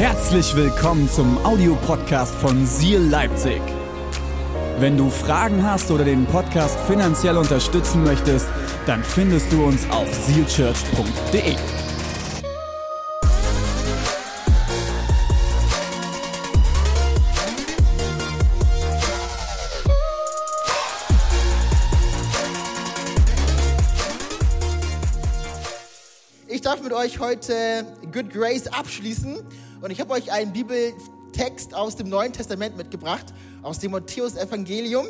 Herzlich willkommen zum Audiopodcast von Seal Leipzig. Wenn du Fragen hast oder den Podcast finanziell unterstützen möchtest, dann findest du uns auf sealchurch.de. Ich darf mit euch heute Good Grace abschließen und ich habe euch einen Bibeltext aus dem Neuen Testament mitgebracht, aus dem Matthäus-Evangelium.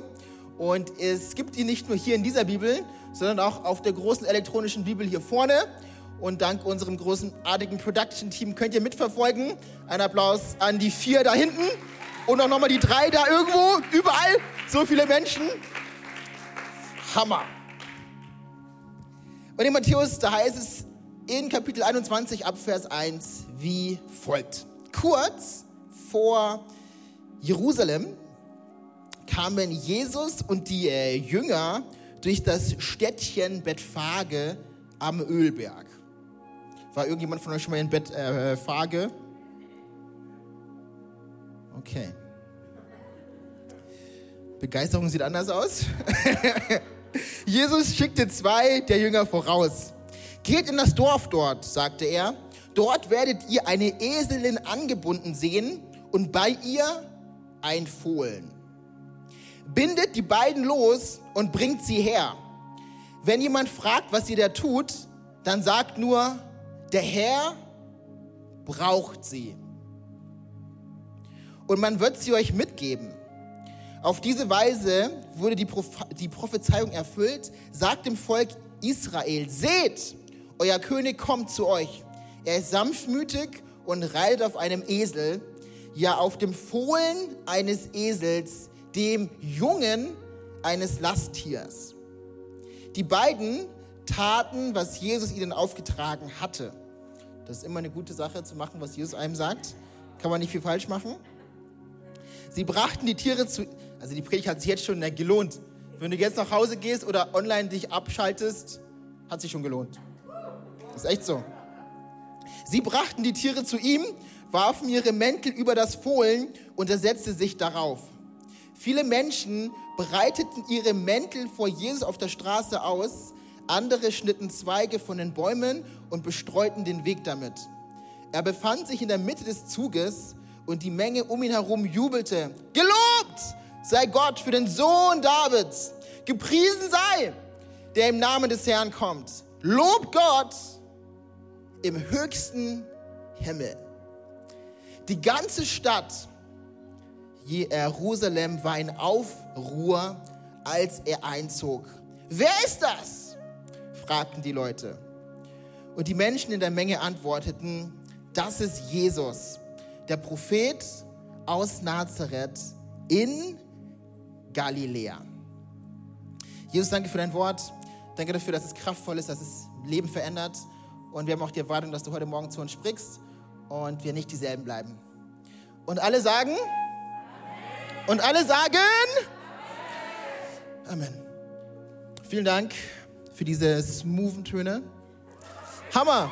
Und es gibt ihn nicht nur hier in dieser Bibel, sondern auch auf der großen elektronischen Bibel hier vorne. Und dank unserem großartigen Production-Team könnt ihr mitverfolgen. Ein Applaus an die vier da hinten und auch nochmal die drei da irgendwo, überall. So viele Menschen. Hammer. Und in Matthäus, da heißt es in Kapitel 21 ab Vers 1 wie folgt. Kurz vor Jerusalem kamen Jesus und die äh, Jünger durch das Städtchen Bethphage am Ölberg. War irgendjemand von euch schon mal in Bethphage? Okay. Begeisterung sieht anders aus. Jesus schickte zwei der Jünger voraus. Geht in das Dorf dort, sagte er. Dort werdet ihr eine Eselin angebunden sehen und bei ihr ein Fohlen. Bindet die beiden los und bringt sie her. Wenn jemand fragt, was sie da tut, dann sagt nur, der Herr braucht sie. Und man wird sie euch mitgeben. Auf diese Weise wurde die, die Prophezeiung erfüllt. Sagt dem Volk Israel, seht, euer König kommt zu euch. Er ist sanftmütig und reitet auf einem Esel, ja auf dem Fohlen eines Esels, dem Jungen eines Lasttiers. Die beiden taten, was Jesus ihnen aufgetragen hatte. Das ist immer eine gute Sache zu machen, was Jesus einem sagt. Kann man nicht viel falsch machen. Sie brachten die Tiere zu, also die Predigt hat sich jetzt schon gelohnt. Wenn du jetzt nach Hause gehst oder online dich abschaltest, hat sich schon gelohnt. Das ist echt so. Sie brachten die Tiere zu ihm, warfen ihre Mäntel über das Fohlen und er setzte sich darauf. Viele Menschen breiteten ihre Mäntel vor Jesus auf der Straße aus, andere schnitten Zweige von den Bäumen und bestreuten den Weg damit. Er befand sich in der Mitte des Zuges und die Menge um ihn herum jubelte. Gelobt sei Gott für den Sohn Davids. Gepriesen sei, der im Namen des Herrn kommt. Lob Gott im höchsten Himmel. Die ganze Stadt Jerusalem war in Aufruhr, als er einzog. Wer ist das? fragten die Leute. Und die Menschen in der Menge antworteten, das ist Jesus, der Prophet aus Nazareth in Galiläa. Jesus, danke für dein Wort. Danke dafür, dass es kraftvoll ist, dass es Leben verändert. Und wir haben auch die Erwartung, dass du heute Morgen zu uns sprichst und wir nicht dieselben bleiben. Und alle sagen? Amen. Und alle sagen? Amen. Amen. Vielen Dank für diese smoothen Töne. Hammer.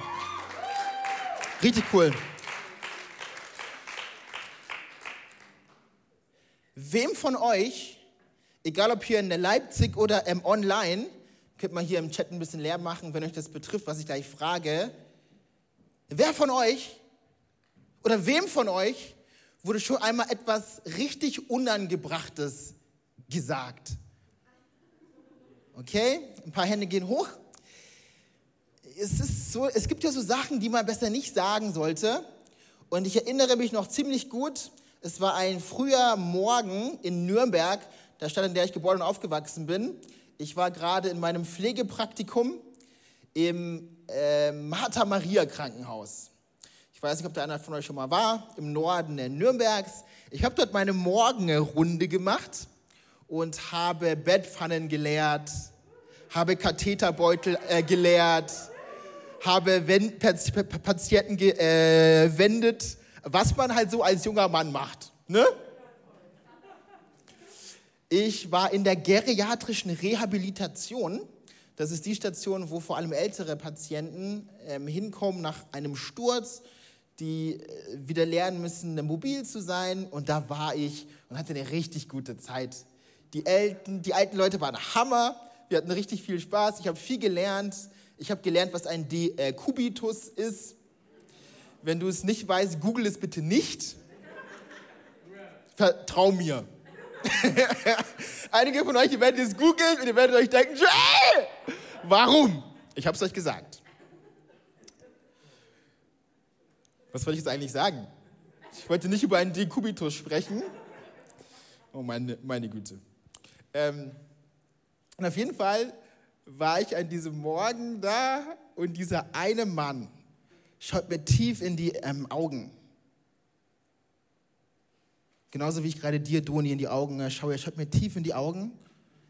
Richtig cool. Wem von euch, egal ob hier in Leipzig oder im Online, könnt mal hier im Chat ein bisschen leer machen, wenn euch das betrifft, was ich gleich frage. Wer von euch oder wem von euch wurde schon einmal etwas richtig Unangebrachtes gesagt? Okay, ein paar Hände gehen hoch. Es, ist so, es gibt ja so Sachen, die man besser nicht sagen sollte. Und ich erinnere mich noch ziemlich gut, es war ein früher Morgen in Nürnberg, der Stadt, in der ich geboren und aufgewachsen bin. Ich war gerade in meinem Pflegepraktikum im äh, Martha Maria Krankenhaus. Ich weiß nicht, ob da einer von euch schon mal war, im Norden Nürnbergs. Ich habe dort meine Morgenrunde gemacht und habe Bettpfannen geleert, habe Katheterbeutel äh, geleert, habe Wen Patienten gewendet, äh, was man halt so als junger Mann macht. Ne? Ich war in der geriatrischen Rehabilitation. Das ist die Station, wo vor allem ältere Patienten ähm, hinkommen nach einem Sturz, die äh, wieder lernen müssen, mobil zu sein. Und da war ich und hatte eine richtig gute Zeit. Die, Elten, die alten Leute waren Hammer. Wir hatten richtig viel Spaß. Ich habe viel gelernt. Ich habe gelernt, was ein Dekubitus ist. Wenn du es nicht weißt, google es bitte nicht. Vertrau mir. Einige von euch werden es googeln und ihr werdet euch denken, Joel, warum? Ich habe es euch gesagt. Was wollte ich jetzt eigentlich sagen? Ich wollte nicht über einen Dekubitus sprechen. Oh meine, meine Güte. Ähm, und auf jeden Fall war ich an diesem Morgen da und dieser eine Mann schaut mir tief in die ähm, Augen. Genauso wie ich gerade dir, Doni, in die Augen äh, schaue. Er schaut mir tief in die Augen.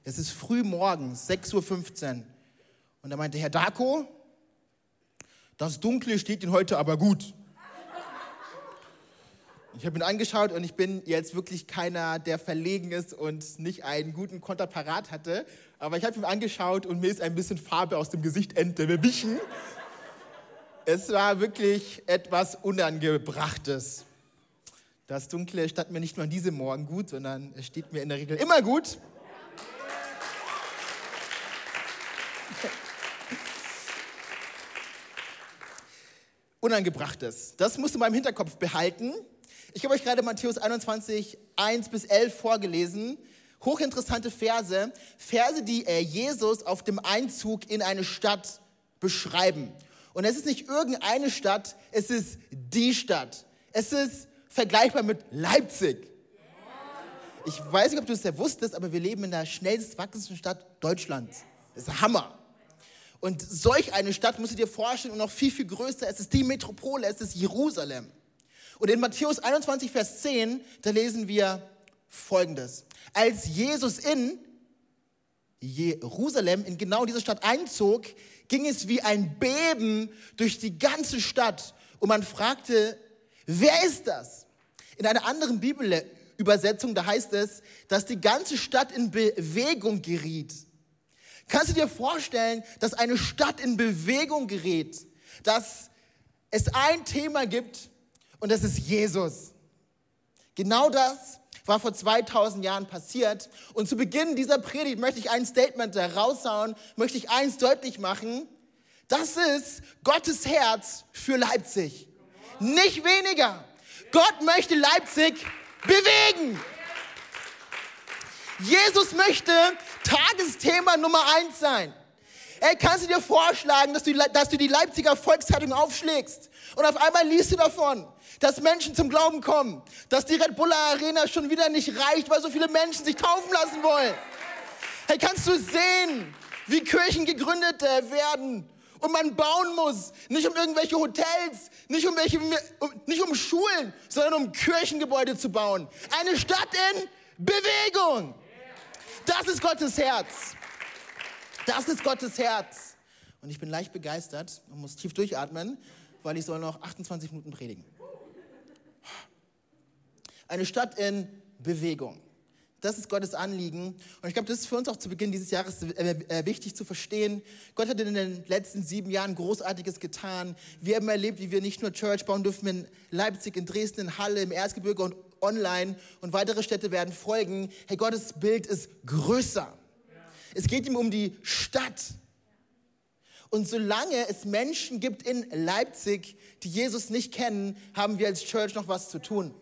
Es ist früh morgens, 6.15 Uhr. Und er meinte, Herr Dako, das Dunkle steht Ihnen heute aber gut. Ich habe ihn angeschaut und ich bin jetzt wirklich keiner, der verlegen ist und nicht einen guten Konter parat hatte. Aber ich habe ihn angeschaut und mir ist ein bisschen Farbe aus dem Gesicht entwichen. Es war wirklich etwas Unangebrachtes. Das Dunkle stand mir nicht nur an diesem Morgen gut, sondern es steht mir in der Regel immer gut. Unangebrachtes. Das musst du mal im Hinterkopf behalten. Ich habe euch gerade Matthäus 21, 1 bis 11 vorgelesen. Hochinteressante Verse. Verse, die äh, Jesus auf dem Einzug in eine Stadt beschreiben. Und es ist nicht irgendeine Stadt, es ist die Stadt. Es ist vergleichbar mit Leipzig. Ich weiß nicht, ob du es ja wusstest, aber wir leben in der schnellst wachsenden Stadt Deutschlands. Das ist Hammer. Und solch eine Stadt musst du dir vorstellen und noch viel, viel größer. Es ist die Metropole, es ist Jerusalem. Und in Matthäus 21, Vers 10, da lesen wir Folgendes. Als Jesus in Jerusalem, in genau diese Stadt einzog, ging es wie ein Beben durch die ganze Stadt. Und man fragte, wer ist das? In einer anderen Bibelübersetzung, da heißt es, dass die ganze Stadt in Bewegung geriet. Kannst du dir vorstellen, dass eine Stadt in Bewegung gerät? Dass es ein Thema gibt, und das ist Jesus. Genau das war vor 2000 Jahren passiert. Und zu Beginn dieser Predigt möchte ich ein Statement raushauen, möchte ich eins deutlich machen. Das ist Gottes Herz für Leipzig. Nicht weniger. Gott möchte Leipzig bewegen. Jesus möchte Tagesthema Nummer eins sein. Ey, kannst du dir vorschlagen, dass du, dass du die Leipziger Volkszeitung aufschlägst und auf einmal liest du davon, dass Menschen zum Glauben kommen, dass die Red Bull Arena schon wieder nicht reicht, weil so viele Menschen sich taufen lassen wollen. Hey, kannst du sehen, wie Kirchen gegründet äh, werden und man bauen muss, nicht um irgendwelche Hotels, nicht um, welche, nicht um Schulen, sondern um Kirchengebäude zu bauen. Eine Stadt in Bewegung. Das ist Gottes Herz. Das ist Gottes Herz. Und ich bin leicht begeistert und muss tief durchatmen, weil ich soll noch 28 Minuten predigen. Eine Stadt in Bewegung. Das ist Gottes Anliegen. Und ich glaube, das ist für uns auch zu Beginn dieses Jahres äh, äh, wichtig zu verstehen. Gott hat in den letzten sieben Jahren Großartiges getan. Wir haben erlebt, wie wir nicht nur Church bauen dürfen in Leipzig, in Dresden, in Halle, im Erzgebirge und online. Und weitere Städte werden folgen. Hey, Gottes Bild ist größer. Es geht ihm um die Stadt. Und solange es Menschen gibt in Leipzig, die Jesus nicht kennen, haben wir als Church noch was zu tun.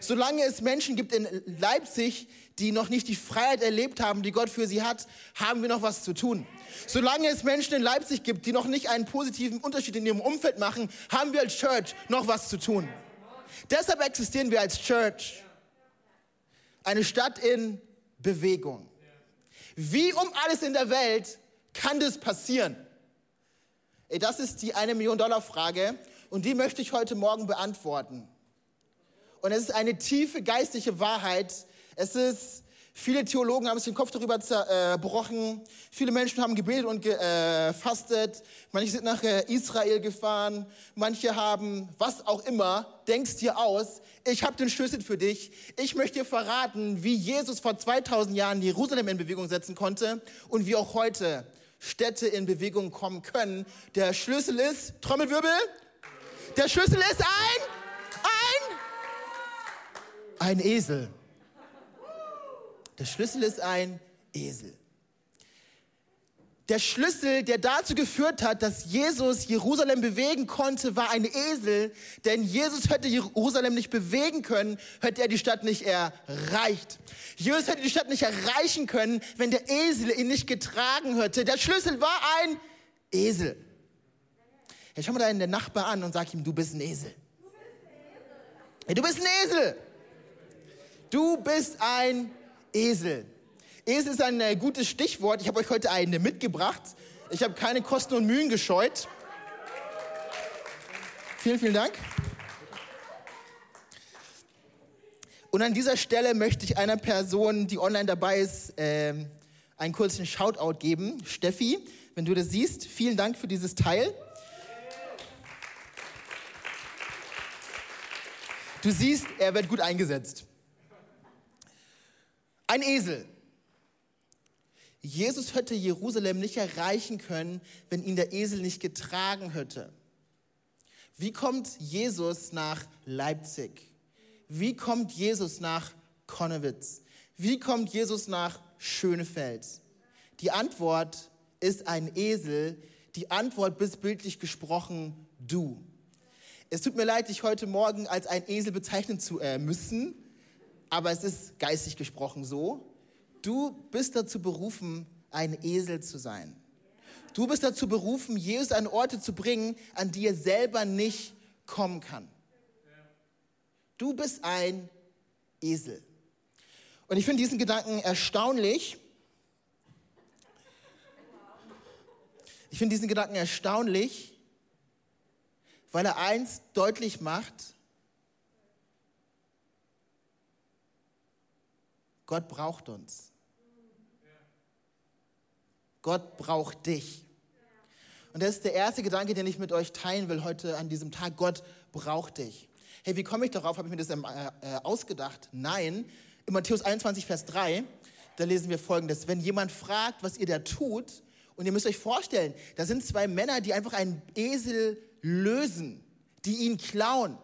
Solange es Menschen gibt in Leipzig, die noch nicht die Freiheit erlebt haben, die Gott für sie hat, haben wir noch was zu tun. Solange es Menschen in Leipzig gibt, die noch nicht einen positiven Unterschied in ihrem Umfeld machen, haben wir als Church noch was zu tun. Deshalb existieren wir als Church. Eine Stadt in Bewegung. Wie um alles in der Welt kann das passieren? Das ist die eine Million Dollar Frage und die möchte ich heute Morgen beantworten. Und es ist eine tiefe geistliche Wahrheit. Es ist, viele Theologen haben sich den Kopf darüber zerbrochen. Viele Menschen haben gebetet und gefastet. Äh, manche sind nach äh, Israel gefahren. Manche haben, was auch immer, denkst dir aus. Ich habe den Schlüssel für dich. Ich möchte dir verraten, wie Jesus vor 2000 Jahren Jerusalem in Bewegung setzen konnte und wie auch heute Städte in Bewegung kommen können. Der Schlüssel ist, Trommelwirbel, der Schlüssel ist ein ein Esel. Der Schlüssel ist ein Esel. Der Schlüssel, der dazu geführt hat, dass Jesus Jerusalem bewegen konnte, war ein Esel. Denn Jesus hätte Jerusalem nicht bewegen können, hätte er die Stadt nicht erreicht. Jesus hätte die Stadt nicht erreichen können, wenn der Esel ihn nicht getragen hätte. Der Schlüssel war ein Esel. Jetzt schau mal deinen Nachbar an und sag ihm, du bist ein Esel. Hey, du bist ein Esel. Du bist ein Esel. Esel ist ein äh, gutes Stichwort. Ich habe euch heute eine mitgebracht. Ich habe keine Kosten und Mühen gescheut. Vielen, vielen Dank. Und an dieser Stelle möchte ich einer Person, die online dabei ist, äh, einen kurzen Shoutout geben. Steffi, wenn du das siehst, vielen Dank für dieses Teil. Du siehst, er wird gut eingesetzt. Ein Esel. Jesus hätte Jerusalem nicht erreichen können, wenn ihn der Esel nicht getragen hätte. Wie kommt Jesus nach Leipzig? Wie kommt Jesus nach Konnewitz? Wie kommt Jesus nach Schönefeld? Die Antwort ist ein Esel. Die Antwort bist bildlich gesprochen du. Es tut mir leid, dich heute Morgen als ein Esel bezeichnen zu äh, müssen, aber es ist geistig gesprochen so. Du bist dazu berufen, ein Esel zu sein. Du bist dazu berufen, Jesus an Orte zu bringen, an die er selber nicht kommen kann. Du bist ein Esel. Und ich finde diesen Gedanken erstaunlich. Ich finde diesen Gedanken erstaunlich, weil er eins deutlich macht. Gott braucht uns. Gott braucht dich. Und das ist der erste Gedanke, den ich mit euch teilen will heute an diesem Tag. Gott braucht dich. Hey, wie komme ich darauf? Habe ich mir das ähm, äh, ausgedacht? Nein. In Matthäus 21, Vers 3, da lesen wir folgendes. Wenn jemand fragt, was ihr da tut, und ihr müsst euch vorstellen, da sind zwei Männer, die einfach einen Esel lösen, die ihn klauen.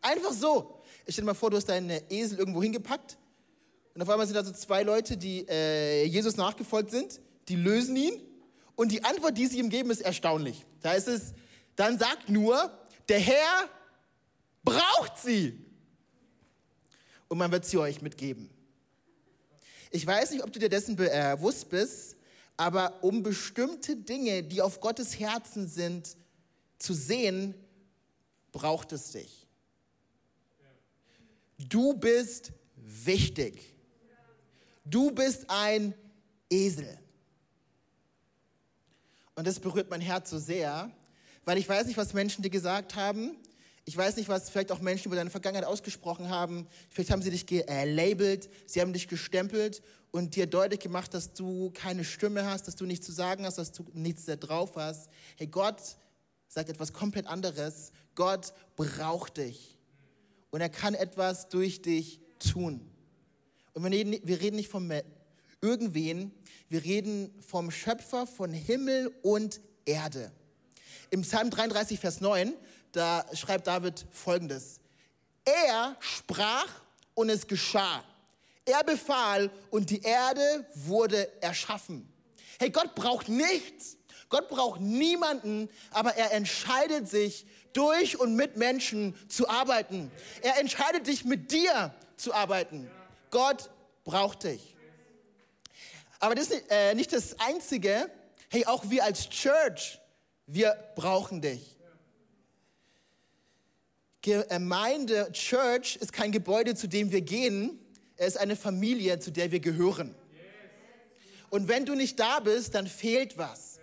Einfach so. Ich stell dir mal vor, du hast deinen Esel irgendwo hingepackt und auf einmal sind da so zwei Leute, die äh, Jesus nachgefolgt sind die lösen ihn. Und die Antwort, die sie ihm geben, ist erstaunlich. Da ist es, dann sagt nur, der Herr braucht sie. Und man wird sie euch mitgeben. Ich weiß nicht, ob du dir dessen bewusst bist, aber um bestimmte Dinge, die auf Gottes Herzen sind, zu sehen, braucht es dich. Du bist wichtig. Du bist ein Esel. Und das berührt mein Herz so sehr, weil ich weiß nicht, was Menschen dir gesagt haben. Ich weiß nicht, was vielleicht auch Menschen über deine Vergangenheit ausgesprochen haben. Vielleicht haben sie dich gelabelt, sie haben dich gestempelt und dir deutlich gemacht, dass du keine Stimme hast, dass du nichts zu sagen hast, dass du nichts da drauf hast. Hey, Gott sagt etwas komplett anderes. Gott braucht dich. Und er kann etwas durch dich tun. Und wir reden, wir reden nicht von irgendwen, wir reden vom Schöpfer von Himmel und Erde. Im Psalm 33, Vers 9, da schreibt David folgendes. Er sprach und es geschah. Er befahl und die Erde wurde erschaffen. Hey, Gott braucht nichts. Gott braucht niemanden, aber er entscheidet sich, durch und mit Menschen zu arbeiten. Er entscheidet sich, mit dir zu arbeiten. Gott braucht dich. Aber das ist äh, nicht das Einzige. Hey, auch wir als Church, wir brauchen dich. Gemeinde, Church ist kein Gebäude, zu dem wir gehen. Es ist eine Familie, zu der wir gehören. Und wenn du nicht da bist, dann fehlt was.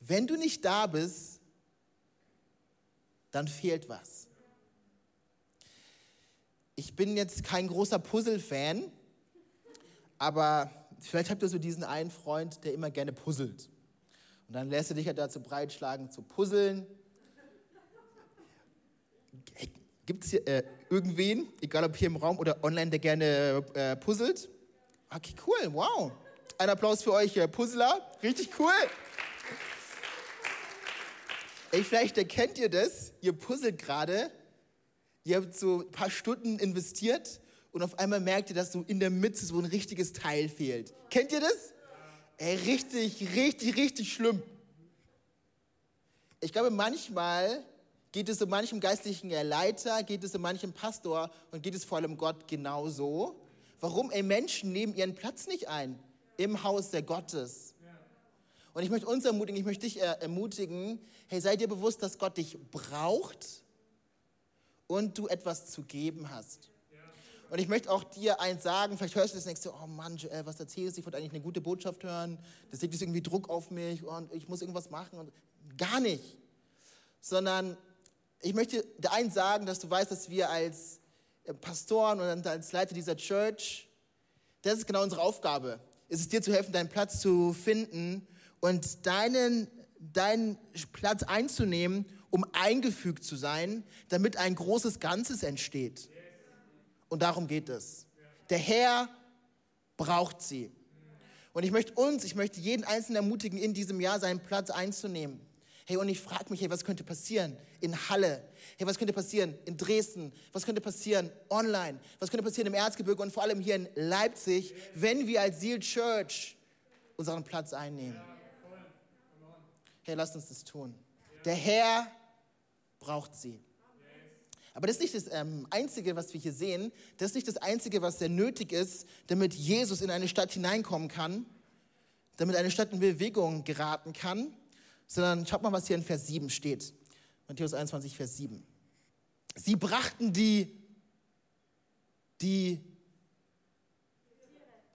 Wenn du nicht da bist, dann fehlt was. Ich bin jetzt kein großer Puzzle-Fan, aber vielleicht habt ihr so diesen einen Freund, der immer gerne puzzelt. Und dann lässt du dich ja dazu breitschlagen, zu puzzeln. Gibt es hier äh, irgendwen, egal ob hier im Raum oder online, der gerne äh, puzzelt? Okay, cool, wow. Ein Applaus für euch, äh, Puzzler. Richtig cool. Ey, vielleicht erkennt ihr das, ihr puzzelt gerade, ihr habt so ein paar Stunden investiert und auf einmal merkt ihr, dass so in der Mitte so ein richtiges Teil fehlt. Kennt ihr das? Ey, richtig, richtig, richtig schlimm. Ich glaube, manchmal geht es so manchem geistlichen Leiter, geht es so manchem Pastor und geht es vor allem Gott genauso. Warum? Ey, Menschen nehmen ihren Platz nicht ein im Haus der Gottes. Und ich möchte uns ermutigen, ich möchte dich ermutigen, hey, sei dir bewusst, dass Gott dich braucht und du etwas zu geben hast. Und ich möchte auch dir eins sagen, vielleicht hörst du das du, oh Mann, Joel, was erzählst du? Ich wollte eigentlich eine gute Botschaft hören. Das legt jetzt irgendwie Druck auf mich und ich muss irgendwas machen. Und gar nicht. Sondern ich möchte dir eins sagen, dass du weißt, dass wir als äh, Pastoren und als Leiter dieser Church, das ist genau unsere Aufgabe. Es ist dir zu helfen, deinen Platz zu finden und deinen, deinen Platz einzunehmen, um eingefügt zu sein, damit ein großes Ganzes entsteht. Und darum geht es. Der Herr braucht sie. Und ich möchte uns, ich möchte jeden Einzelnen ermutigen, in diesem Jahr seinen Platz einzunehmen. Hey, und ich frage mich, hey, was könnte passieren in Halle? Hey, was könnte passieren in Dresden? Was könnte passieren online? Was könnte passieren im Erzgebirge und vor allem hier in Leipzig, wenn wir als Seal Church unseren Platz einnehmen? Hey, lasst uns das tun. Der Herr braucht sie. Aber das ist nicht das ähm, Einzige, was wir hier sehen. Das ist nicht das Einzige, was sehr nötig ist, damit Jesus in eine Stadt hineinkommen kann, damit eine Stadt in Bewegung geraten kann, sondern schaut mal, was hier in Vers 7 steht. Matthäus 21, Vers 7. Sie brachten die, die,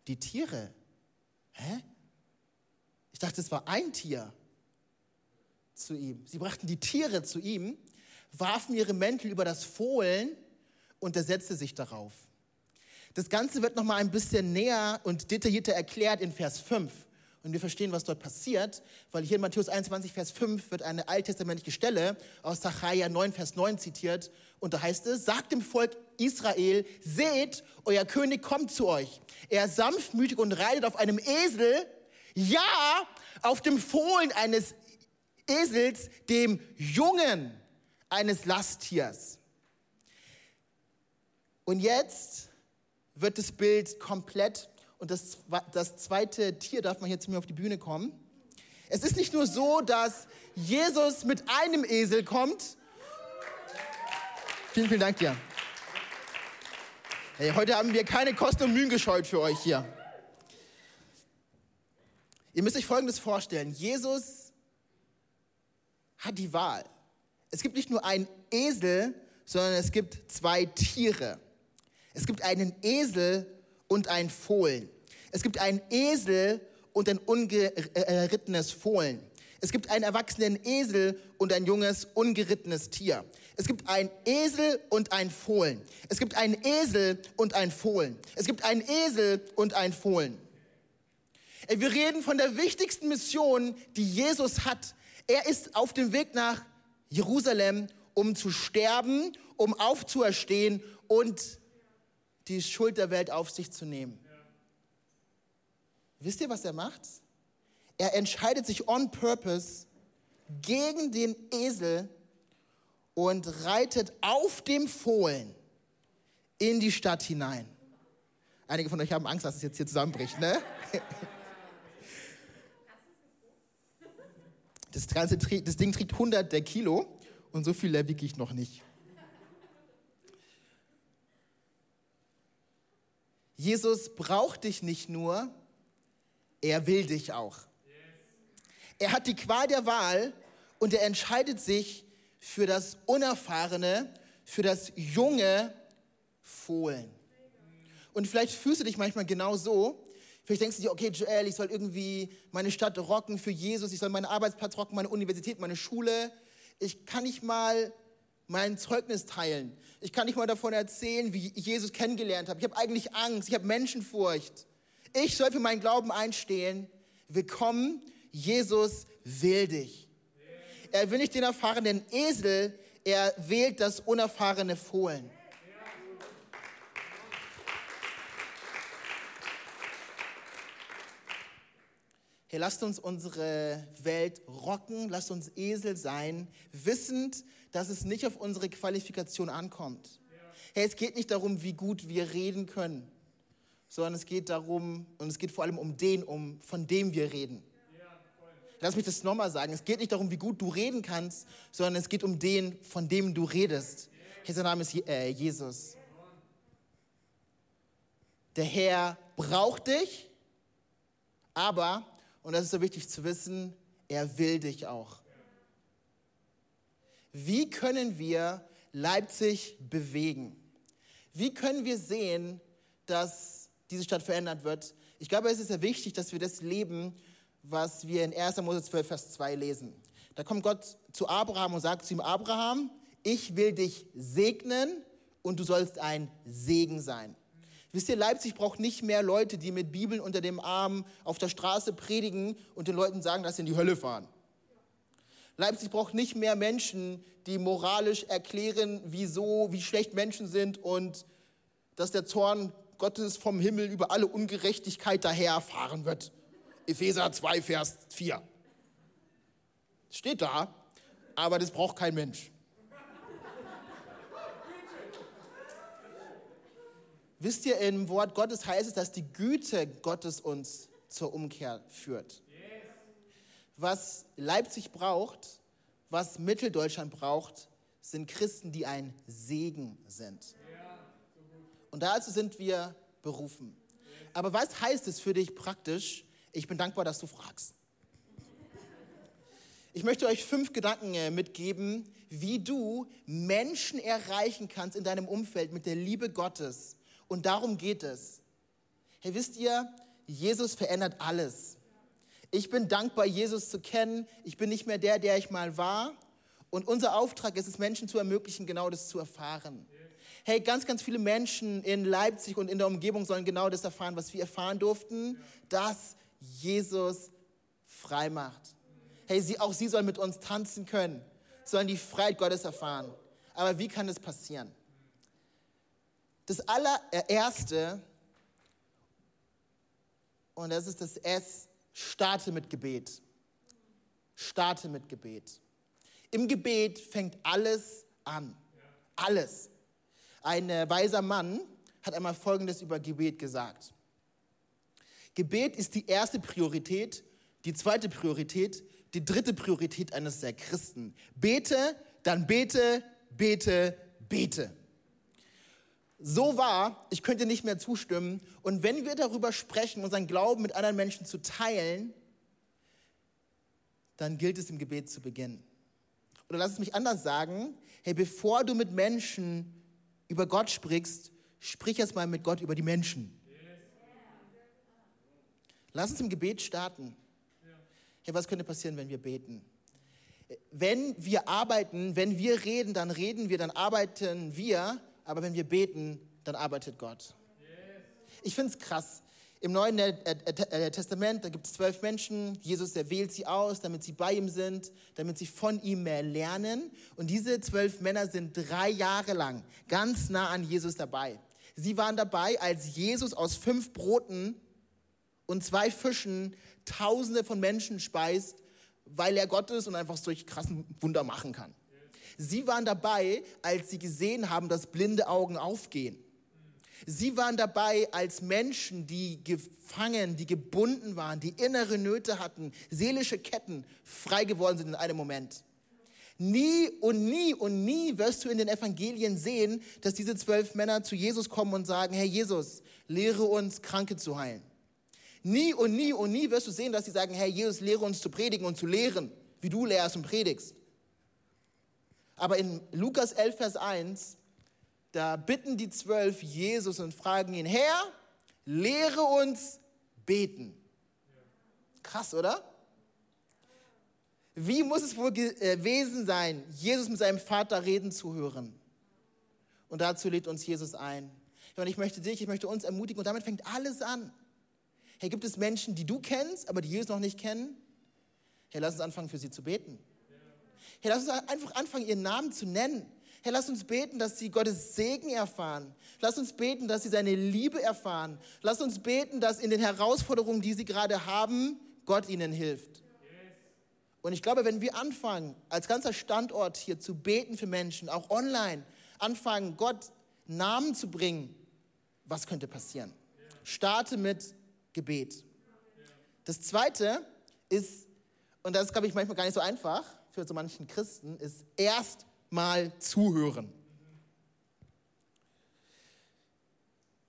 die Tiere. Hä? Ich dachte, es war ein Tier zu ihm. Sie brachten die Tiere zu ihm warfen ihre Mäntel über das Fohlen und er setzte sich darauf. Das Ganze wird nochmal ein bisschen näher und detaillierter erklärt in Vers 5. Und wir verstehen, was dort passiert, weil hier in Matthäus 21, Vers 5 wird eine alttestamentliche Stelle aus Zachariah 9, Vers 9 zitiert. Und da heißt es, sagt dem Volk Israel, seht, euer König kommt zu euch. Er ist sanftmütig und reitet auf einem Esel, ja, auf dem Fohlen eines Esels, dem Jungen eines Lasttiers. Und jetzt wird das Bild komplett und das, das zweite Tier darf man hier zu mir auf die Bühne kommen. Es ist nicht nur so, dass Jesus mit einem Esel kommt. Vielen, vielen Dank dir. Hey, heute haben wir keine Kosten und Mühen gescheut für euch hier. Ihr müsst euch Folgendes vorstellen. Jesus hat die Wahl. Es gibt nicht nur einen Esel, sondern es gibt zwei Tiere. Es gibt einen Esel und ein Fohlen. Es gibt einen Esel und ein ungerittenes Fohlen. Es gibt einen erwachsenen Esel und ein junges, ungerittenes Tier. Es gibt einen Esel und ein Fohlen. Es gibt einen Esel und ein Fohlen. Es gibt einen Esel und ein Fohlen. Wir reden von der wichtigsten Mission, die Jesus hat. Er ist auf dem Weg nach Jerusalem, um zu sterben, um aufzuerstehen und die Schuld der Welt auf sich zu nehmen. Wisst ihr, was er macht? Er entscheidet sich on purpose gegen den Esel und reitet auf dem Fohlen in die Stadt hinein. Einige von euch haben Angst, dass es jetzt hier zusammenbricht, ne? Das, ganze, das Ding trägt 100 Kilo und so viel wiege ich noch nicht. Jesus braucht dich nicht nur, er will dich auch. Er hat die Qual der Wahl und er entscheidet sich für das Unerfahrene, für das junge Fohlen. Und vielleicht fühlst du dich manchmal genau so, Vielleicht denkst du dir, okay, Joel, ich soll irgendwie meine Stadt rocken für Jesus, ich soll meinen Arbeitsplatz rocken, meine Universität, meine Schule. Ich kann nicht mal mein Zeugnis teilen. Ich kann nicht mal davon erzählen, wie ich Jesus kennengelernt habe. Ich habe eigentlich Angst, ich habe Menschenfurcht. Ich soll für meinen Glauben einstehen. Willkommen, Jesus will dich. Er will nicht den erfahrenen Esel, er wählt das unerfahrene Fohlen. Hey, lasst uns unsere Welt rocken, lasst uns Esel sein, wissend, dass es nicht auf unsere Qualifikation ankommt. Hey, es geht nicht darum, wie gut wir reden können, sondern es geht darum, und es geht vor allem um den, um, von dem wir reden. Lass mich das nochmal sagen. Es geht nicht darum, wie gut du reden kannst, sondern es geht um den, von dem du redest. Hey, sein Name ist äh, Jesus. Der Herr braucht dich, aber und das ist so wichtig zu wissen, er will dich auch. Wie können wir Leipzig bewegen? Wie können wir sehen, dass diese Stadt verändert wird? Ich glaube, es ist sehr wichtig, dass wir das leben, was wir in 1. Mose 12, Vers 2 lesen. Da kommt Gott zu Abraham und sagt zu ihm, Abraham, ich will dich segnen und du sollst ein Segen sein. Wisst ihr, Leipzig braucht nicht mehr Leute, die mit Bibeln unter dem Arm auf der Straße predigen und den Leuten sagen, dass sie in die Hölle fahren. Leipzig braucht nicht mehr Menschen, die moralisch erklären, wieso, wie schlecht Menschen sind und dass der Zorn Gottes vom Himmel über alle Ungerechtigkeit daherfahren wird. Epheser 2, Vers 4. Steht da, aber das braucht kein Mensch. Wisst ihr, im Wort Gottes heißt es, dass die Güte Gottes uns zur Umkehr führt. Was Leipzig braucht, was Mitteldeutschland braucht, sind Christen, die ein Segen sind. Und dazu sind wir berufen. Aber was heißt es für dich praktisch? Ich bin dankbar, dass du fragst. Ich möchte euch fünf Gedanken äh, mitgeben, wie du Menschen erreichen kannst in deinem Umfeld mit der Liebe Gottes und darum geht es. Hey, wisst ihr, Jesus verändert alles. Ich bin dankbar, Jesus zu kennen. Ich bin nicht mehr der, der ich mal war. Und unser Auftrag ist es, Menschen zu ermöglichen, genau das zu erfahren. Hey, ganz, ganz viele Menschen in Leipzig und in der Umgebung sollen genau das erfahren, was wir erfahren durften, dass Jesus frei macht. Hey, sie, auch sie sollen mit uns tanzen können, sollen die Freiheit Gottes erfahren. Aber wie kann das passieren? Das allererste, und das ist das S, starte mit Gebet. Starte mit Gebet. Im Gebet fängt alles an. Alles. Ein äh, weiser Mann hat einmal Folgendes über Gebet gesagt. Gebet ist die erste Priorität, die zweite Priorität, die dritte Priorität eines der Christen. Bete, dann bete, bete, bete so wahr, ich könnte nicht mehr zustimmen. Und wenn wir darüber sprechen, unseren Glauben mit anderen Menschen zu teilen, dann gilt es im Gebet zu beginnen. Oder lass es mich anders sagen, hey, bevor du mit Menschen über Gott sprichst, sprich erst mal mit Gott über die Menschen. Lass uns im Gebet starten. Hey, was könnte passieren, wenn wir beten? Wenn wir arbeiten, wenn wir reden, dann reden wir, dann arbeiten wir aber wenn wir beten, dann arbeitet Gott. Ich finde es krass. Im Neuen äh, äh, äh, Testament, da gibt es zwölf Menschen. Jesus, er wählt sie aus, damit sie bei ihm sind, damit sie von ihm mehr lernen. Und diese zwölf Männer sind drei Jahre lang ganz nah an Jesus dabei. Sie waren dabei, als Jesus aus fünf Broten und zwei Fischen Tausende von Menschen speist, weil er Gott ist und einfach solche krassen Wunder machen kann. Sie waren dabei, als sie gesehen haben, dass blinde Augen aufgehen. Sie waren dabei als Menschen, die gefangen, die gebunden waren, die innere Nöte hatten, seelische Ketten frei geworden sind in einem Moment. Nie und nie und nie wirst du in den Evangelien sehen, dass diese zwölf Männer zu Jesus kommen und sagen, Herr Jesus, lehre uns, Kranke zu heilen. Nie und nie und nie wirst du sehen, dass sie sagen, Herr Jesus, lehre uns zu predigen und zu lehren, wie du lehrst und predigst. Aber in Lukas 11, Vers 1, da bitten die zwölf Jesus und fragen ihn, Herr, lehre uns beten. Krass, oder? Wie muss es wohl gewesen sein, Jesus mit seinem Vater reden zu hören? Und dazu lädt uns Jesus ein. Und ich möchte dich, ich möchte uns ermutigen und damit fängt alles an. Hey, gibt es Menschen, die du kennst, aber die Jesus noch nicht kennen? Hey, lass uns anfangen, für sie zu beten. Hey, lass uns einfach anfangen, ihren Namen zu nennen. Hey, lass uns beten, dass sie Gottes Segen erfahren. Lass uns beten, dass sie seine Liebe erfahren. Lass uns beten, dass in den Herausforderungen, die sie gerade haben, Gott ihnen hilft. Und ich glaube, wenn wir anfangen, als ganzer Standort hier zu beten für Menschen, auch online, anfangen, Gott Namen zu bringen, was könnte passieren? Starte mit Gebet. Das zweite ist, und das ist, glaube ich, manchmal gar nicht so einfach für so manchen Christen, ist erst mal zuhören.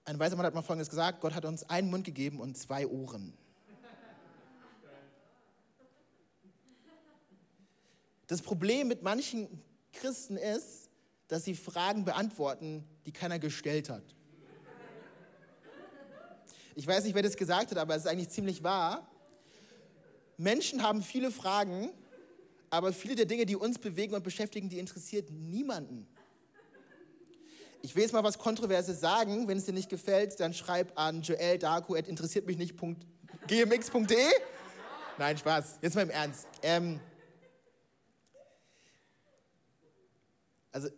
Ein weiser Mann hat mal Folgendes gesagt, Gott hat uns einen Mund gegeben und zwei Ohren. Das Problem mit manchen Christen ist, dass sie Fragen beantworten, die keiner gestellt hat. Ich weiß nicht, wer das gesagt hat, aber es ist eigentlich ziemlich wahr. Menschen haben viele Fragen, aber viele der Dinge, die uns bewegen und beschäftigen, die interessiert niemanden. Ich will jetzt mal was Kontroverses sagen. Wenn es dir nicht gefällt, dann schreib an joeldarko.interessiert mich nicht.gmx.de. Nein, Spaß. Jetzt mal im Ernst. Ähm, also,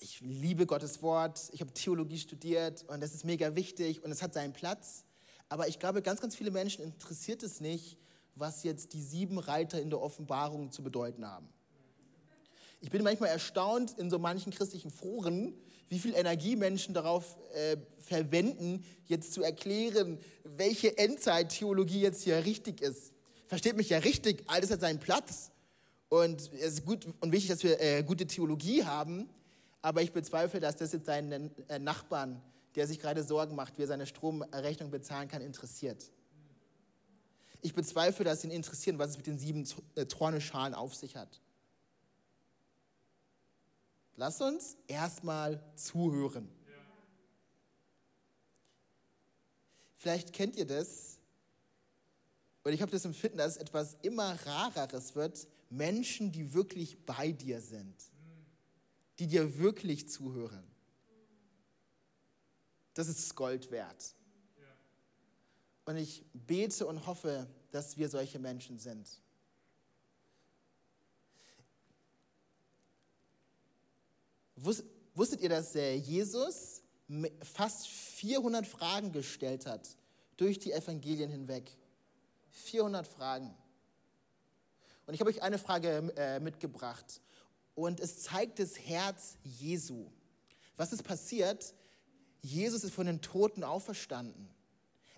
ich liebe Gottes Wort. Ich habe Theologie studiert und das ist mega wichtig und es hat seinen Platz. Aber ich glaube, ganz, ganz viele Menschen interessiert es nicht, was jetzt die sieben Reiter in der Offenbarung zu bedeuten haben. Ich bin manchmal erstaunt in so manchen christlichen Foren, wie viel Energie Menschen darauf äh, verwenden, jetzt zu erklären, welche Endzeittheologie jetzt hier richtig ist. Versteht mich ja richtig, alles hat seinen Platz. Und es ist gut und wichtig, dass wir äh, gute Theologie haben. Aber ich bezweifle, dass das jetzt seinen äh, Nachbarn, der sich gerade Sorgen macht, wie er seine Stromrechnung bezahlen kann, interessiert. Ich bezweifle, dass ihn interessieren, was es mit den sieben äh, Torneschalen auf sich hat. Lass uns erstmal zuhören. Vielleicht kennt ihr das. Und ich habe das Empfinden, dass es etwas immer rareres wird. Menschen, die wirklich bei dir sind. Die dir wirklich zuhören. Das ist Gold wert. Und ich bete und hoffe, dass wir solche Menschen sind. Wusstet ihr, dass Jesus fast 400 Fragen gestellt hat durch die Evangelien hinweg? 400 Fragen. Und ich habe euch eine Frage äh, mitgebracht. Und es zeigt das Herz Jesu. Was ist passiert? Jesus ist von den Toten auferstanden.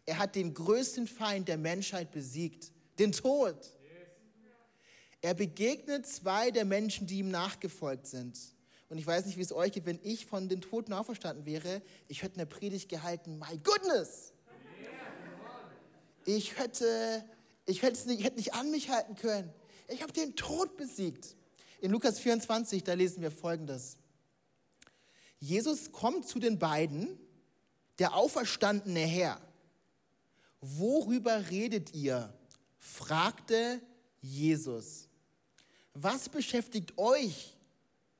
Er hat den größten Feind der Menschheit besiegt, den Tod. Er begegnet zwei der Menschen, die ihm nachgefolgt sind. Und ich weiß nicht, wie es euch geht, wenn ich von den Toten auferstanden wäre, ich hätte eine Predigt gehalten, my goodness. Ich hätte, ich hätte, nicht, ich hätte nicht an mich halten können. Ich habe den Tod besiegt. In Lukas 24, da lesen wir Folgendes. Jesus kommt zu den beiden, der auferstandene Herr. Worüber redet ihr? fragte Jesus. Was beschäftigt euch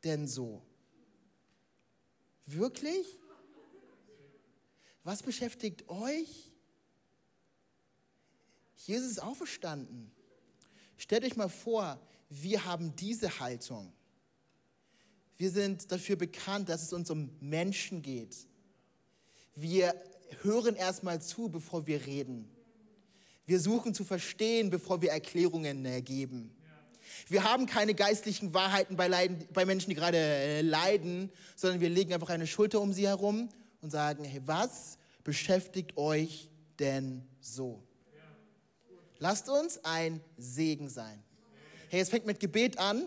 denn so? Wirklich? Was beschäftigt euch? Jesus ist auferstanden. Stellt euch mal vor, wir haben diese Haltung. Wir sind dafür bekannt, dass es uns um Menschen geht. Wir hören erstmal zu, bevor wir reden. Wir suchen zu verstehen, bevor wir Erklärungen äh, geben. Wir haben keine geistlichen Wahrheiten bei, Leiden, bei Menschen, die gerade äh, leiden, sondern wir legen einfach eine Schulter um sie herum und sagen, hey, was beschäftigt euch denn so? Lasst uns ein Segen sein. Hey, es fängt mit Gebet an.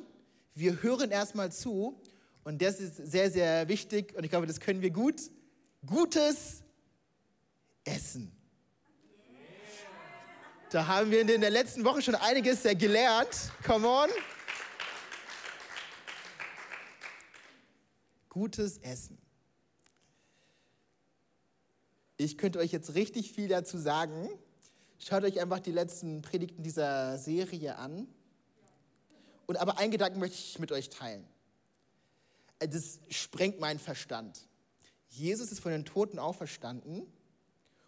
Wir hören erstmal zu und das ist sehr, sehr wichtig und ich glaube, das können wir gut. Gutes Essen. Da haben wir in der letzten Woche schon einiges gelernt. Come on. Gutes Essen. Ich könnte euch jetzt richtig viel dazu sagen. Schaut euch einfach die letzten Predigten dieser Serie an. Und aber einen Gedanken möchte ich mit euch teilen. Das sprengt meinen Verstand. Jesus ist von den Toten auferstanden.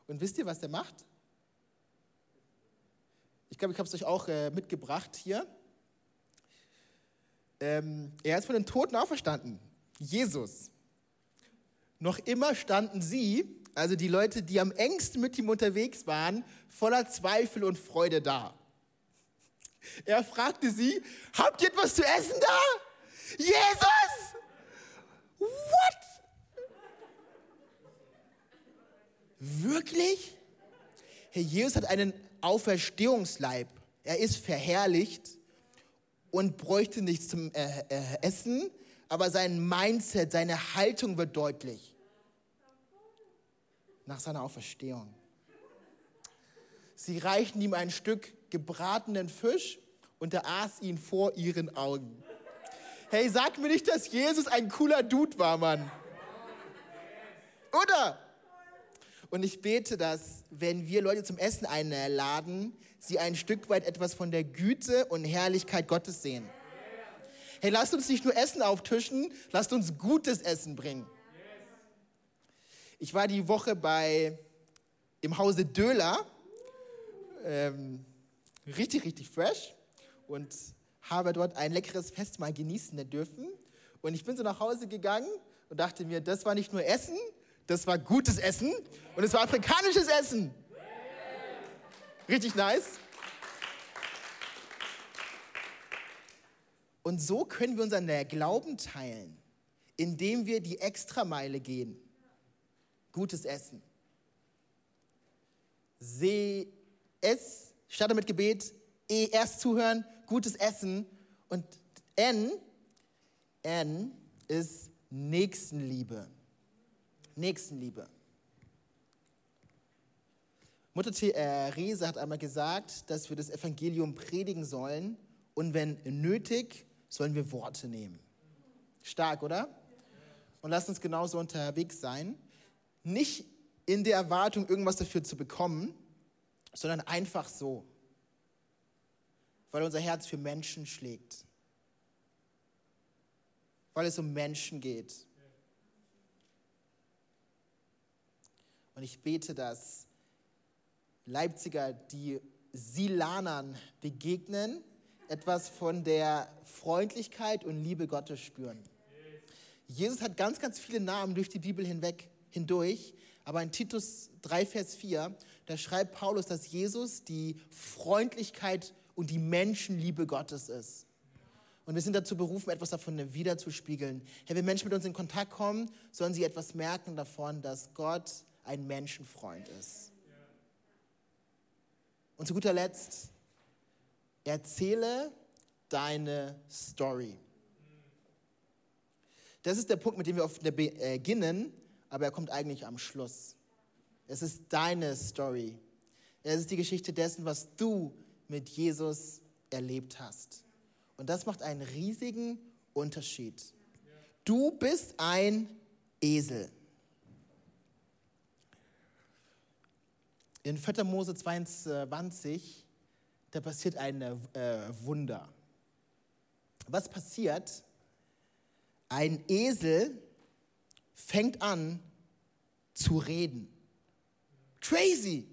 Und wisst ihr, was er macht? Ich glaube, ich habe es euch auch äh, mitgebracht hier. Ähm, er ist von den Toten auferstanden. Jesus. Noch immer standen sie, also die Leute, die am engsten mit ihm unterwegs waren, voller Zweifel und Freude da. Er fragte sie, habt ihr etwas zu essen da? Jesus! What? Wirklich? Herr Jesus hat einen Auferstehungsleib. Er ist verherrlicht und bräuchte nichts zum äh, äh, Essen, aber sein Mindset, seine Haltung wird deutlich nach seiner Auferstehung. Sie reichten ihm ein Stück gebratenen Fisch und er aß ihn vor ihren Augen. Hey, sag mir nicht, dass Jesus ein cooler Dude war, Mann. Oder? Und ich bete, dass, wenn wir Leute zum Essen einladen, sie ein Stück weit etwas von der Güte und Herrlichkeit Gottes sehen. Hey, lasst uns nicht nur Essen auftischen, lasst uns gutes Essen bringen. Ich war die Woche bei im Hause Döler, ähm, richtig, richtig fresh und habe dort ein leckeres Festmahl genießen dürfen. Und ich bin so nach Hause gegangen und dachte mir, das war nicht nur Essen, das war gutes Essen und es war afrikanisches Essen. Richtig nice. Und so können wir unseren Glauben teilen, indem wir die Extrameile gehen. Gutes Essen. Seh es, starte mit Gebet, E, erst zuhören, gutes Essen. Und N, N ist Nächstenliebe. Nächstenliebe. Mutter Therese hat einmal gesagt, dass wir das Evangelium predigen sollen und wenn nötig, sollen wir Worte nehmen. Stark, oder? Und lass uns genauso unterwegs sein. Nicht in der Erwartung, irgendwas dafür zu bekommen, sondern einfach so, weil unser Herz für Menschen schlägt, weil es um Menschen geht. Und ich bete, dass Leipziger, die Silanern begegnen, etwas von der Freundlichkeit und Liebe Gottes spüren. Jesus hat ganz, ganz viele Namen durch die Bibel hinweg, hindurch, aber in Titus 3, Vers 4, da schreibt Paulus, dass Jesus die Freundlichkeit und die Menschenliebe Gottes ist. Und wir sind dazu berufen, etwas davon wiederzuspiegeln. Hey, wenn Menschen mit uns in Kontakt kommen, sollen sie etwas merken davon, dass Gott ein Menschenfreund ist. Und zu guter Letzt, erzähle deine Story. Das ist der Punkt, mit dem wir oft beginnen, aber er kommt eigentlich am Schluss. Es ist deine Story. Es ist die Geschichte dessen, was du mit Jesus erlebt hast. Und das macht einen riesigen Unterschied. Du bist ein Esel. In 4. Mose 22, da passiert ein äh, Wunder. Was passiert? Ein Esel fängt an zu reden. Crazy.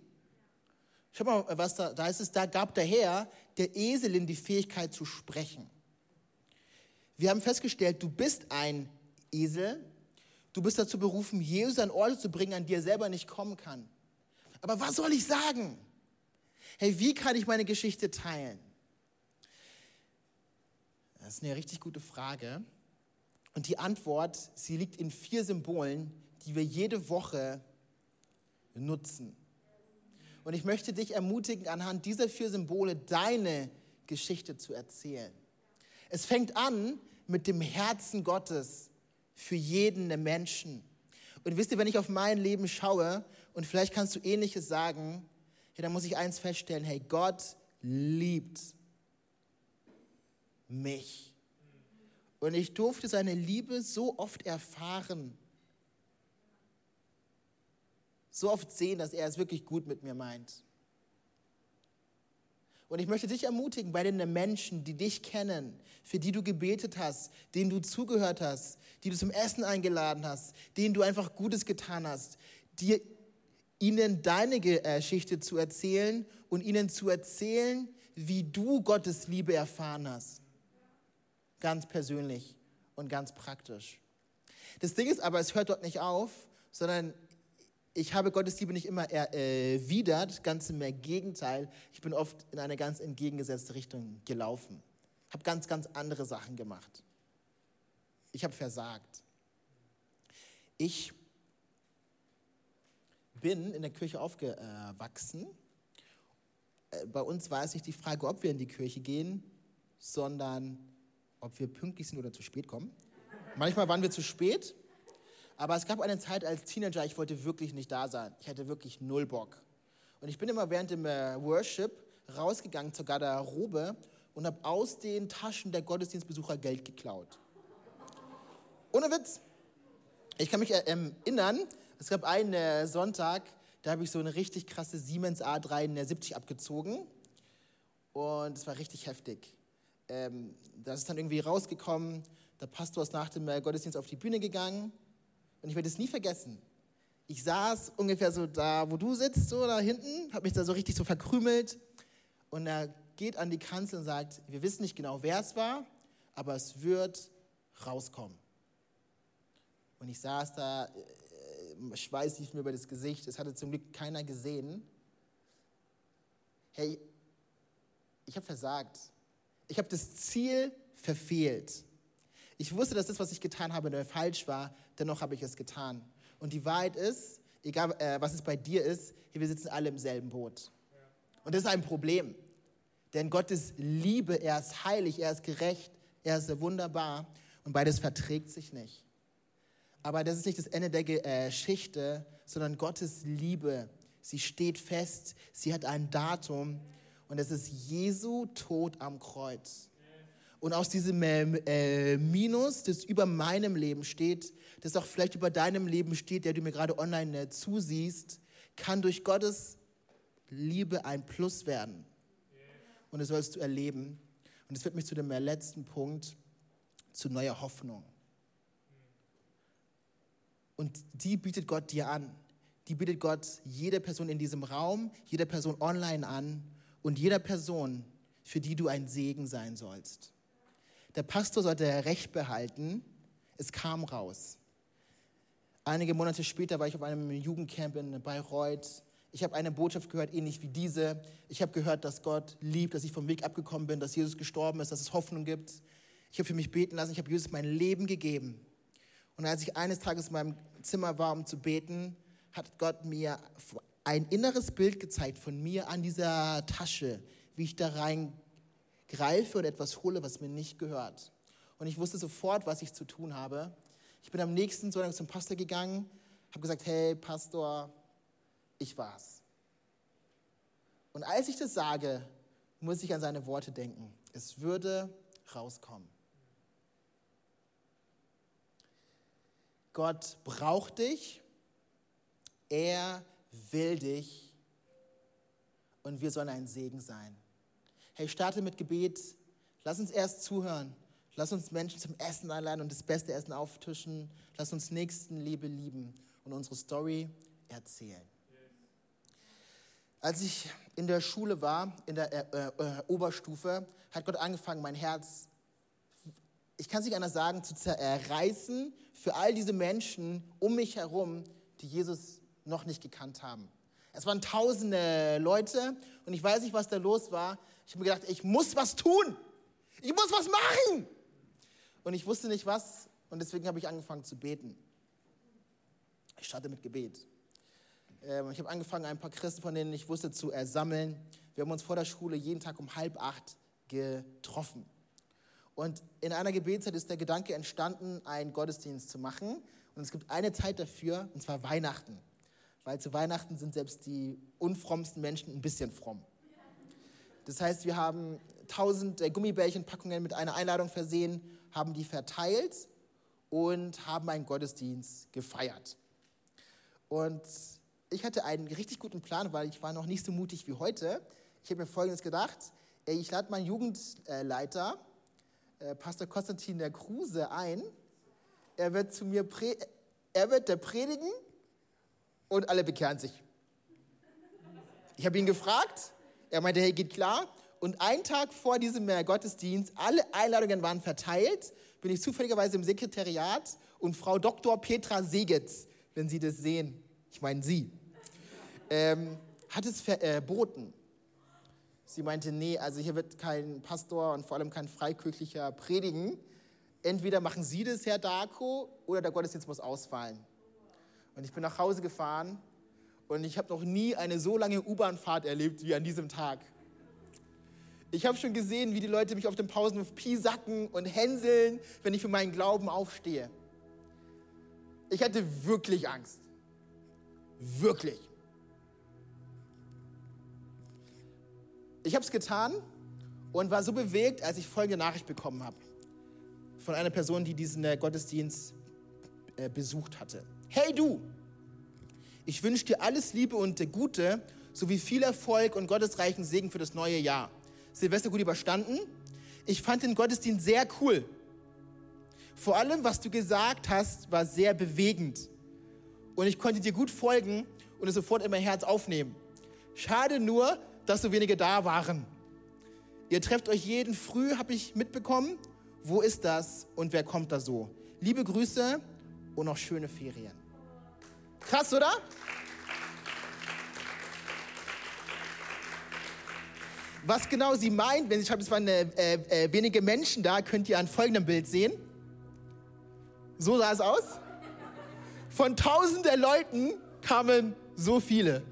Schau mal, was da, da ist es, da gab der Herr der Eselin die Fähigkeit zu sprechen. Wir haben festgestellt, du bist ein Esel, du bist dazu berufen, Jesus an Orte zu bringen, an die er selber nicht kommen kann. Aber was soll ich sagen? Hey, wie kann ich meine Geschichte teilen? Das ist eine richtig gute Frage. Und die Antwort, sie liegt in vier Symbolen, die wir jede Woche nutzen. Und ich möchte dich ermutigen, anhand dieser vier Symbole deine Geschichte zu erzählen. Es fängt an mit dem Herzen Gottes für jeden Menschen. Und wisst ihr, wenn ich auf mein Leben schaue, und vielleicht kannst du ähnliches sagen, hey, dann muss ich eins feststellen, hey, Gott liebt mich. Und ich durfte seine Liebe so oft erfahren so oft sehen, dass er es wirklich gut mit mir meint. Und ich möchte dich ermutigen, bei den Menschen, die dich kennen, für die du gebetet hast, denen du zugehört hast, die du zum Essen eingeladen hast, denen du einfach Gutes getan hast, dir, ihnen deine Geschichte zu erzählen und ihnen zu erzählen, wie du Gottes Liebe erfahren hast. Ganz persönlich und ganz praktisch. Das Ding ist aber, es hört dort nicht auf, sondern ich habe Gottes Liebe nicht immer erwidert, ganz im Gegenteil. Ich bin oft in eine ganz entgegengesetzte Richtung gelaufen. Habe ganz, ganz andere Sachen gemacht. Ich habe versagt. Ich bin in der Kirche aufgewachsen. Äh, bei uns war es nicht die Frage, ob wir in die Kirche gehen, sondern ob wir pünktlich sind oder zu spät kommen. Manchmal waren wir zu spät, aber es gab eine Zeit als Teenager, ich wollte wirklich nicht da sein. Ich hatte wirklich null Bock. Und ich bin immer während dem äh, Worship rausgegangen zur Garderobe und habe aus den Taschen der Gottesdienstbesucher Geld geklaut. Ohne Witz. Ich kann mich erinnern, es gab einen äh, Sonntag, da habe ich so eine richtig krasse Siemens A370 abgezogen und es war richtig heftig. Ähm, das ist dann irgendwie rausgekommen, der Pastor ist nach dem äh, Gottesdienst auf die Bühne gegangen und ich werde es nie vergessen. Ich saß ungefähr so da, wo du sitzt, so da hinten, habe mich da so richtig so verkrümelt und er geht an die Kanzel und sagt, wir wissen nicht genau, wer es war, aber es wird rauskommen. Und ich saß da, äh, Schweiß lief mir über das Gesicht, es hatte zum Glück keiner gesehen. Hey, ich habe versagt. Ich habe das Ziel verfehlt. Ich wusste, dass das, was ich getan habe, falsch war, dennoch habe ich es getan. Und die Wahrheit ist, egal äh, was es bei dir ist, hier, wir sitzen alle im selben Boot. Und das ist ein Problem. Denn Gottes Liebe, er ist heilig, er ist gerecht, er ist wunderbar und beides verträgt sich nicht. Aber das ist nicht das Ende der Geschichte, sondern Gottes Liebe. Sie steht fest, sie hat ein Datum und es ist Jesu Tod am Kreuz. Und aus diesem äh, Minus, das über meinem Leben steht, das auch vielleicht über deinem Leben steht, der du mir gerade online äh, zusiehst, kann durch Gottes Liebe ein Plus werden. Und das sollst du erleben. Und das führt mich zu dem äh, letzten Punkt, zu neuer Hoffnung. Und die bietet Gott dir an. Die bietet Gott jeder Person in diesem Raum, jeder Person online an und jeder Person, für die du ein Segen sein sollst. Der Pastor sollte Recht behalten. Es kam raus. Einige Monate später war ich auf einem Jugendcamp in Bayreuth. Ich habe eine Botschaft gehört, ähnlich wie diese. Ich habe gehört, dass Gott liebt, dass ich vom Weg abgekommen bin, dass Jesus gestorben ist, dass es Hoffnung gibt. Ich habe für mich beten lassen. Ich habe Jesus mein Leben gegeben. Und als ich eines Tages in meinem Zimmer war, um zu beten, hat Gott mir ein inneres Bild gezeigt von mir an dieser Tasche, wie ich da rein greife und etwas hole, was mir nicht gehört. Und ich wusste sofort, was ich zu tun habe. Ich bin am nächsten Sonntag zum Pastor gegangen, habe gesagt, hey Pastor, ich war's. Und als ich das sage, muss ich an seine Worte denken. Es würde rauskommen. Gott braucht dich, er will dich und wir sollen ein Segen sein. Hey, starte mit Gebet. Lass uns erst zuhören. Lass uns Menschen zum Essen einladen und das beste Essen auftischen. Lass uns Nächstenliebe lieben und unsere Story erzählen. Als ich in der Schule war, in der äh, äh, Oberstufe, hat Gott angefangen, mein Herz ich kann es nicht anders sagen, zu zerreißen für all diese Menschen um mich herum, die Jesus noch nicht gekannt haben. Es waren tausende Leute und ich weiß nicht, was da los war. Ich habe mir gedacht, ich muss was tun. Ich muss was machen. Und ich wusste nicht was und deswegen habe ich angefangen zu beten. Ich starte mit Gebet. Ähm, ich habe angefangen, ein paar Christen, von denen ich wusste, zu ersammeln. Wir haben uns vor der Schule jeden Tag um halb acht getroffen. Und in einer Gebetszeit ist der Gedanke entstanden, einen Gottesdienst zu machen. Und es gibt eine Zeit dafür, und zwar Weihnachten. Weil zu Weihnachten sind selbst die unfrommsten Menschen ein bisschen fromm. Das heißt, wir haben tausend äh, Gummibärchenpackungen mit einer Einladung versehen, haben die verteilt und haben einen Gottesdienst gefeiert. Und ich hatte einen richtig guten Plan, weil ich war noch nicht so mutig wie heute. Ich habe mir Folgendes gedacht. Ich lade meinen Jugendleiter äh, Pastor Konstantin der Kruse ein. Er wird zu mir, er wird der predigen und alle bekehren sich. Ich habe ihn gefragt, er meinte, hey, geht klar. Und einen Tag vor diesem äh, Gottesdienst, alle Einladungen waren verteilt, bin ich zufälligerweise im Sekretariat und Frau Dr. Petra Segetz, wenn Sie das sehen, ich meine sie, ähm, hat es verboten. Sie meinte, nee, also hier wird kein Pastor und vor allem kein Freikirchlicher predigen. Entweder machen Sie das, Herr Darko, oder der Gottesdienst muss ausfallen. Und ich bin nach Hause gefahren und ich habe noch nie eine so lange U-Bahn-Fahrt erlebt wie an diesem Tag. Ich habe schon gesehen, wie die Leute mich auf dem Pausenhof piesacken und hänseln, wenn ich für meinen Glauben aufstehe. Ich hatte wirklich Angst. Wirklich. Ich habe es getan und war so bewegt, als ich folgende Nachricht bekommen habe. Von einer Person, die diesen äh, Gottesdienst äh, besucht hatte. Hey du, ich wünsche dir alles Liebe und Gute sowie viel Erfolg und gottesreichen Segen für das neue Jahr. Silvester gut überstanden. Ich fand den Gottesdienst sehr cool. Vor allem, was du gesagt hast, war sehr bewegend. Und ich konnte dir gut folgen und es sofort in mein Herz aufnehmen. Schade nur, dass so wenige da waren. Ihr trefft euch jeden früh, habe ich mitbekommen. Wo ist das und wer kommt da so? Liebe Grüße und noch schöne Ferien. Krass, oder? Was genau sie meint, wenn sie schreibt, es waren äh, äh, wenige Menschen da, könnt ihr an folgendem Bild sehen. So sah es aus. Von tausenden Leuten kamen so viele.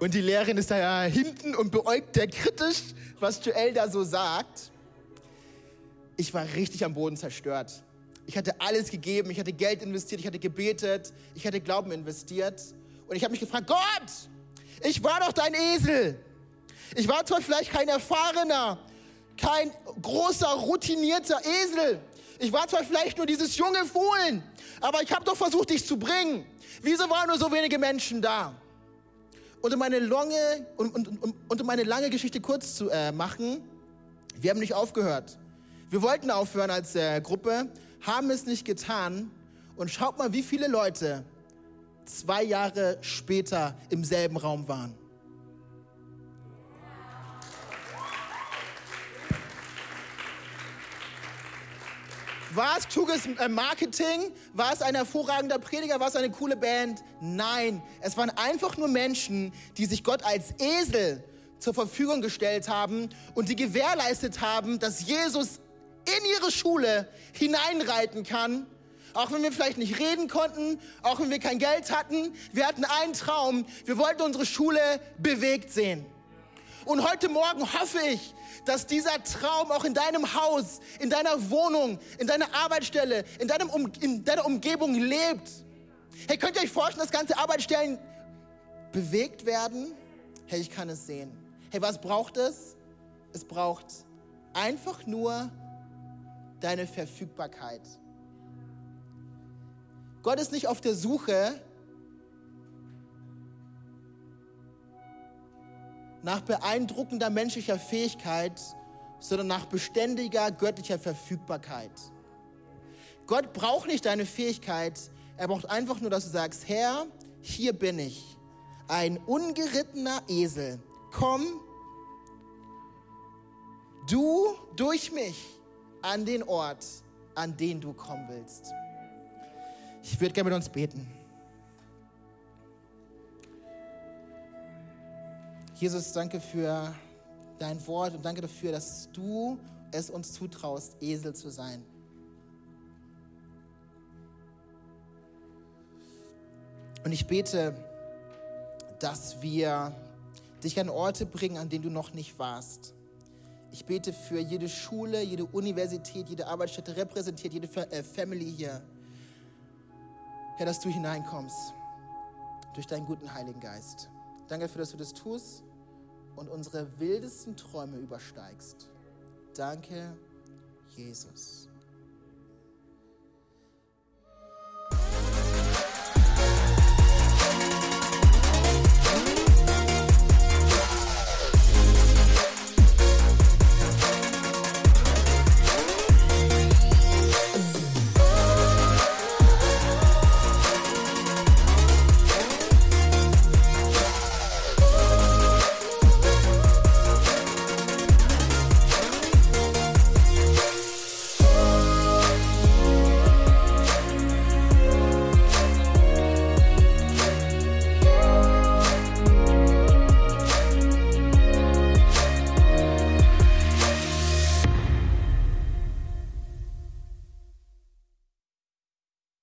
Und die Lehrerin ist da ja hinten und beäugt der kritisch, was Joel da so sagt. Ich war richtig am Boden zerstört. Ich hatte alles gegeben, ich hatte Geld investiert, ich hatte gebetet, ich hatte Glauben investiert. Und ich habe mich gefragt, Gott, ich war doch dein Esel. Ich war zwar vielleicht kein erfahrener, kein großer, routinierter Esel. Ich war zwar vielleicht nur dieses junge Fohlen, aber ich habe doch versucht, dich zu bringen. Wieso waren nur so wenige Menschen da? Und um meine lange, und, und, und, um meine lange Geschichte kurz zu äh, machen, wir haben nicht aufgehört. Wir wollten aufhören als äh, Gruppe, haben es nicht getan. Und schaut mal, wie viele Leute zwei Jahre später im selben Raum waren. War es kluges äh, Marketing? War es ein hervorragender Prediger? War es eine coole Band? Nein, es waren einfach nur Menschen, die sich Gott als Esel zur Verfügung gestellt haben und die gewährleistet haben, dass Jesus in ihre Schule hineinreiten kann. Auch wenn wir vielleicht nicht reden konnten, auch wenn wir kein Geld hatten, wir hatten einen Traum. Wir wollten unsere Schule bewegt sehen. Und heute Morgen hoffe ich, dass dieser Traum auch in deinem Haus, in deiner Wohnung, in deiner Arbeitsstelle, in, deinem um, in deiner Umgebung lebt. Hey, könnt ihr euch vorstellen, dass ganze Arbeitsstellen bewegt werden? Hey, ich kann es sehen. Hey, was braucht es? Es braucht einfach nur deine Verfügbarkeit. Gott ist nicht auf der Suche nach beeindruckender menschlicher Fähigkeit, sondern nach beständiger göttlicher Verfügbarkeit. Gott braucht nicht deine Fähigkeit, er braucht einfach nur, dass du sagst, Herr, hier bin ich, ein ungerittener Esel, komm du durch mich an den Ort, an den du kommen willst. Ich würde gerne mit uns beten. Jesus, danke für dein Wort und danke dafür, dass du es uns zutraust, Esel zu sein. Und ich bete, dass wir dich an Orte bringen, an denen du noch nicht warst. Ich bete für jede Schule, jede Universität, jede Arbeitsstätte repräsentiert, jede äh, Family hier. Herr, dass du hineinkommst durch deinen guten Heiligen Geist. Danke dafür, dass du das tust und unsere wildesten Träume übersteigst. Danke, Jesus.